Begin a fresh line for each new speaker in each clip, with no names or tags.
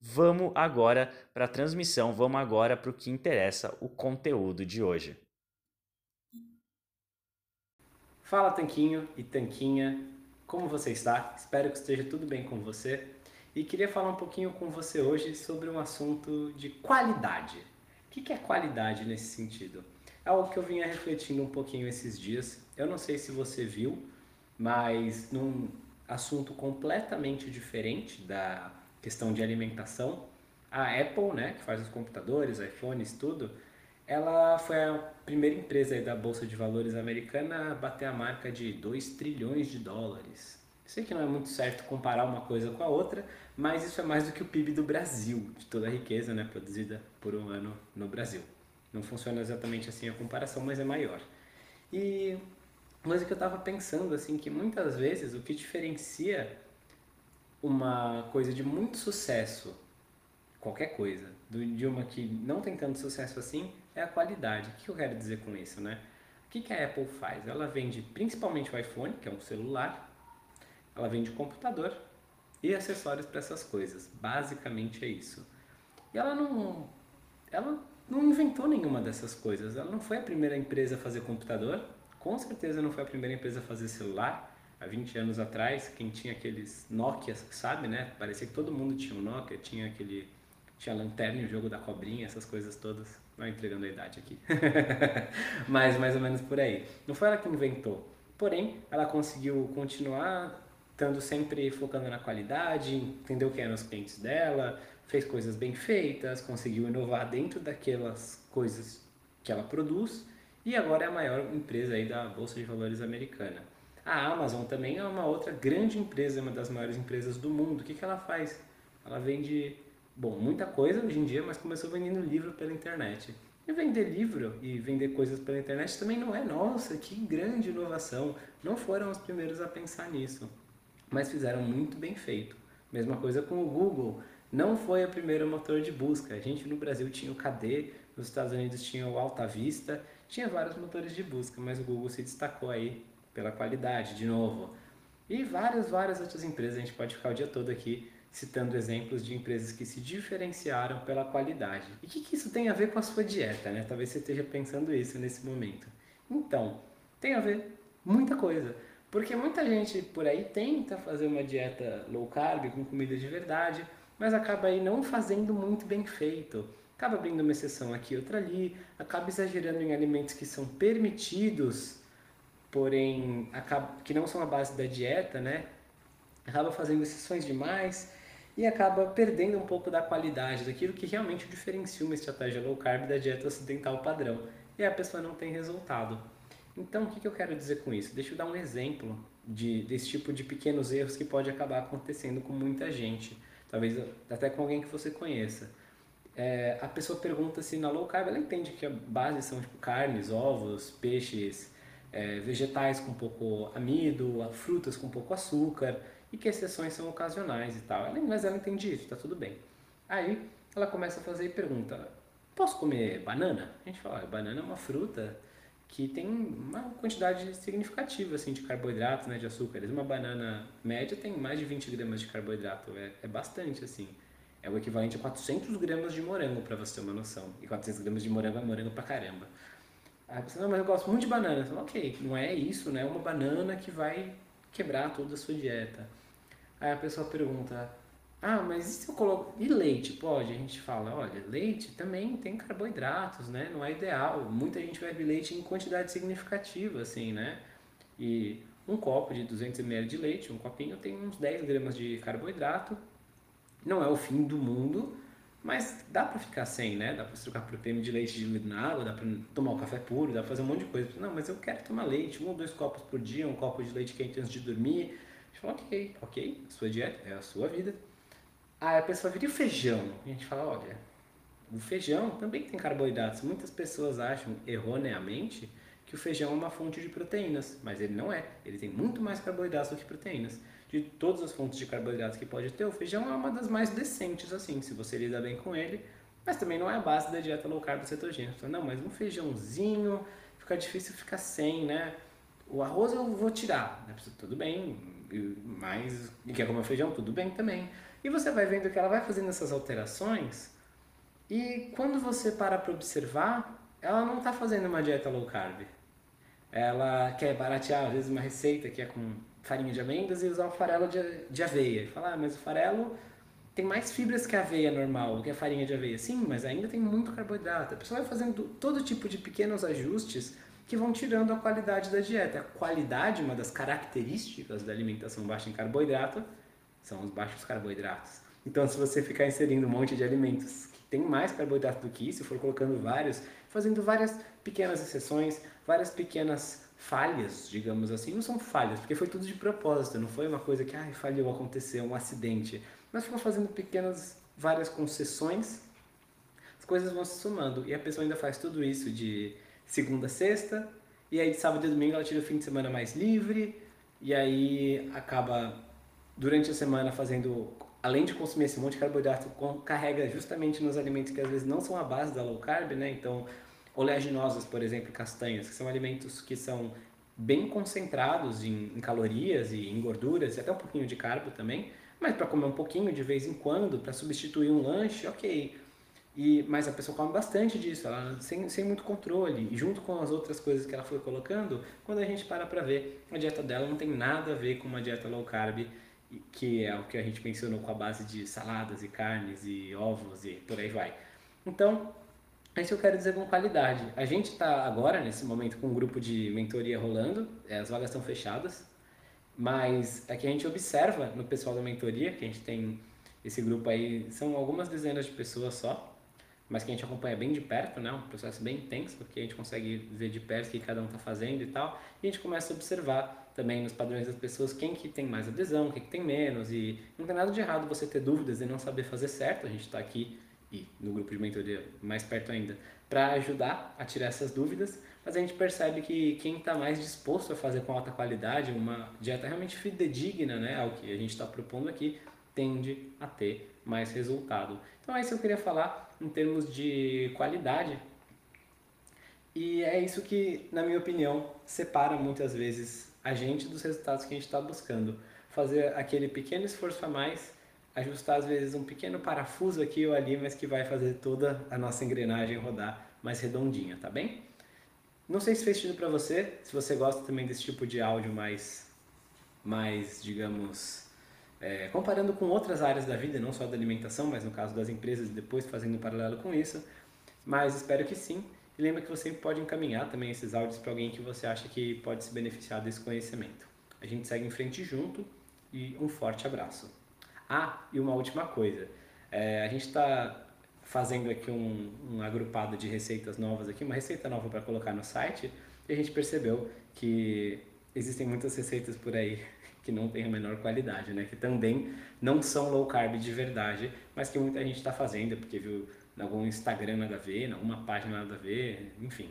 Vamos agora para a transmissão, vamos agora para o que interessa, o conteúdo de hoje.
Fala Tanquinho e Tanquinha, como você está? Espero que esteja tudo bem com você. E queria falar um pouquinho com você hoje sobre um assunto de qualidade. O que é qualidade nesse sentido? É algo que eu vinha refletindo um pouquinho esses dias. Eu não sei se você viu, mas num assunto completamente diferente da questão de alimentação, a Apple, né, que faz os computadores, iPhones, tudo, ela foi a primeira empresa da Bolsa de Valores americana a bater a marca de 2 trilhões de dólares. Sei que não é muito certo comparar uma coisa com a outra, mas isso é mais do que o PIB do Brasil, de toda a riqueza né, produzida por um ano no Brasil. Não funciona exatamente assim a comparação, mas é maior. E o que eu estava pensando assim que muitas vezes o que diferencia uma coisa de muito sucesso, qualquer coisa, de uma que não tem tanto sucesso assim, é a qualidade. O que eu quero dizer com isso, né? O que, a Apple faz? Ela vende principalmente o iPhone, que é um celular, ela vende computador e acessórios para essas coisas. Basicamente é isso. E ela não, ela não inventou nenhuma dessas coisas. Ela não foi a primeira empresa a fazer computador, com certeza não foi a primeira empresa a fazer celular, há 20 anos atrás, quem tinha aqueles Nokia, sabe, né? Parecia que todo mundo tinha um Nokia, tinha aquele tinha lanterna e o jogo da cobrinha, essas coisas todas. Não entregando a idade aqui. Mas mais ou menos por aí. Não foi ela que inventou. Porém, ela conseguiu continuar estando sempre focando na qualidade, entendeu quem eram os clientes dela, fez coisas bem feitas, conseguiu inovar dentro daquelas coisas que ela produz e agora é a maior empresa aí da Bolsa de Valores americana. A Amazon também é uma outra grande empresa, uma das maiores empresas do mundo. O que, que ela faz? Ela vende, bom, muita coisa hoje em dia, mas começou vendendo livro pela internet. E vender livro e vender coisas pela internet também não é, nossa, que grande inovação. Não foram os primeiros a pensar nisso, mas fizeram muito bem feito. Mesma coisa com o Google. Não foi o primeiro motor de busca. A gente no Brasil tinha o KD, nos Estados Unidos tinha o Alta Vista, tinha vários motores de busca, mas o Google se destacou aí pela qualidade, de novo. E várias, várias outras empresas, a gente pode ficar o dia todo aqui citando exemplos de empresas que se diferenciaram pela qualidade. E o que, que isso tem a ver com a sua dieta, né? Talvez você esteja pensando isso nesse momento. Então, tem a ver muita coisa. Porque muita gente por aí tenta fazer uma dieta low carb com comida de verdade, mas acaba aí não fazendo muito bem feito. Acaba abrindo uma exceção aqui, outra ali, acaba exagerando em alimentos que são permitidos porém que não são a base da dieta, né? Acaba fazendo exceções demais e acaba perdendo um pouco da qualidade daquilo que realmente diferencia uma estratégia low carb da dieta ocidental padrão. E a pessoa não tem resultado. Então, o que, que eu quero dizer com isso? Deixa eu dar um exemplo de, desse tipo de pequenos erros que pode acabar acontecendo com muita gente. talvez até com alguém que você conheça. É, a pessoa pergunta se na low carb ela entende que a base são tipo, carnes, ovos, peixes, é, vegetais com pouco amido, frutas com pouco açúcar e que exceções são ocasionais e tal. Ela, mas ela entende isso, tá tudo bem. Aí ela começa a fazer e pergunta: posso comer banana? A gente fala: banana é uma fruta que tem uma quantidade significativa assim, de carboidratos, né, de açúcares. Uma banana média tem mais de 20 gramas de carboidrato, é, é bastante assim. É o equivalente a 400 gramas de morango, para você ter uma noção. E 400 gramas de morango é morango pra caramba. Aí você, não, mas eu gosto muito de banana. Falo, ok, não é isso, né? É uma banana que vai quebrar toda a sua dieta. Aí a pessoa pergunta, ah, mas e se eu coloco... E leite, pode? A gente fala, olha, leite também tem carboidratos, né? Não é ideal. Muita gente bebe leite em quantidade significativa, assim, né? E um copo de 200 ml de leite, um copinho, tem uns 10 gramas de carboidrato. Não é o fim do mundo, mas dá para ficar sem, né? Dá para trocar proteína de leite diluído na água, dá para tomar o café puro, dá para fazer um monte de coisa. Não, mas eu quero tomar leite, um ou dois copos por dia, um copo de leite quente antes de dormir. A gente fala, ok, ok, sua dieta é a sua vida. Aí a pessoa vira, e o feijão? E a gente fala, olha, o feijão também tem carboidratos. Muitas pessoas acham erroneamente que o feijão é uma fonte de proteínas, mas ele não é. Ele tem muito mais carboidratos do que proteínas de todas as fontes de carboidratos que pode ter, o feijão é uma das mais decentes, assim, se você lida bem com ele, mas também não é a base da dieta low carb cetogênica. Então, não, mas um feijãozinho fica difícil ficar sem, né? O arroz eu vou tirar, né? tudo bem, mas e quer comer feijão, tudo bem também. E você vai vendo que ela vai fazendo essas alterações e quando você para para observar, ela não está fazendo uma dieta low carb. Ela quer baratear, às vezes, uma receita que é com farinha de amêndoas e usar o farelo de, de aveia. Falar, ah, mas o farelo tem mais fibras que a aveia normal, que a farinha de aveia. Sim, mas ainda tem muito carboidrato. A pessoa vai fazendo todo tipo de pequenos ajustes que vão tirando a qualidade da dieta. A qualidade, uma das características da alimentação baixa em carboidrato, são os baixos carboidratos. Então, se você ficar inserindo um monte de alimentos que tem mais carboidrato do que isso, for colocando vários, fazendo várias pequenas exceções, várias pequenas falhas, digamos assim, não são falhas, porque foi tudo de propósito, não foi uma coisa que ah, falhou, aconteceu, um acidente, mas ficou fazendo pequenas, várias concessões, as coisas vão se somando, e a pessoa ainda faz tudo isso de segunda a sexta, e aí de sábado e domingo ela tira o fim de semana mais livre, e aí acaba durante a semana fazendo, além de consumir esse monte de carboidrato, carrega justamente nos alimentos que às vezes não são a base da low carb, né? Então, oleaginosas, por exemplo, castanhas, que são alimentos que são bem concentrados em, em calorias e em gorduras, e até um pouquinho de carbo também, mas para comer um pouquinho de vez em quando, para substituir um lanche, ok. E, mas a pessoa come bastante disso, ela sem, sem muito controle. E junto com as outras coisas que ela foi colocando, quando a gente para para ver, a dieta dela não tem nada a ver com uma dieta low carb, que é o que a gente mencionou com a base de saladas e carnes e ovos e por aí vai. Então, é isso que eu quero dizer com qualidade. A gente está agora, nesse momento, com um grupo de mentoria rolando, é, as vagas estão fechadas, mas é que a gente observa no pessoal da mentoria, que a gente tem esse grupo aí, são algumas dezenas de pessoas só, mas que a gente acompanha bem de perto, né? Um processo bem intenso, porque a gente consegue ver de perto o que cada um está fazendo e tal, e a gente começa a observar também nos padrões das pessoas quem que tem mais adesão, quem que tem menos, e não tem nada de errado você ter dúvidas e não saber fazer certo, a gente está aqui e no grupo de mentoria mais perto ainda, para ajudar a tirar essas dúvidas, mas a gente percebe que quem está mais disposto a fazer com alta qualidade, uma dieta realmente fidedigna né, ao que a gente está propondo aqui, tende a ter mais resultado. Então é isso que eu queria falar em termos de qualidade. E é isso que, na minha opinião, separa muitas vezes a gente dos resultados que a gente está buscando. Fazer aquele pequeno esforço a mais ajustar às vezes um pequeno parafuso aqui ou ali, mas que vai fazer toda a nossa engrenagem rodar mais redondinha, tá bem? Não sei se fez sentido para você, se você gosta também desse tipo de áudio mais, mais digamos, é, comparando com outras áreas da vida, não só da alimentação, mas no caso das empresas, depois fazendo um paralelo com isso. Mas espero que sim. E lembra que você pode encaminhar também esses áudios para alguém que você acha que pode se beneficiar desse conhecimento. A gente segue em frente junto e um forte abraço. Ah, e uma última coisa. É, a gente está fazendo aqui um, um agrupado de receitas novas aqui, uma receita nova para colocar no site, e a gente percebeu que existem muitas receitas por aí que não têm a menor qualidade, né? Que também não são low carb de verdade, mas que muita gente está fazendo porque viu em algum Instagram nada a ver, em alguma página nada a ver, enfim.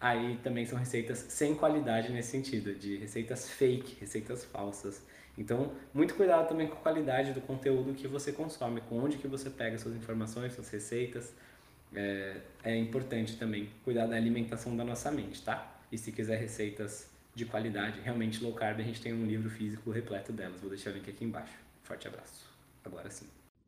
Aí também são receitas sem qualidade nesse sentido, de receitas fake, receitas falsas. Então, muito cuidado também com a qualidade do conteúdo que você consome, com onde que você pega suas informações, suas receitas. É, é importante também cuidar da alimentação da nossa mente, tá? E se quiser receitas de qualidade, realmente low carb, a gente tem um livro físico repleto delas. Vou deixar o link aqui embaixo. Forte abraço. Agora sim.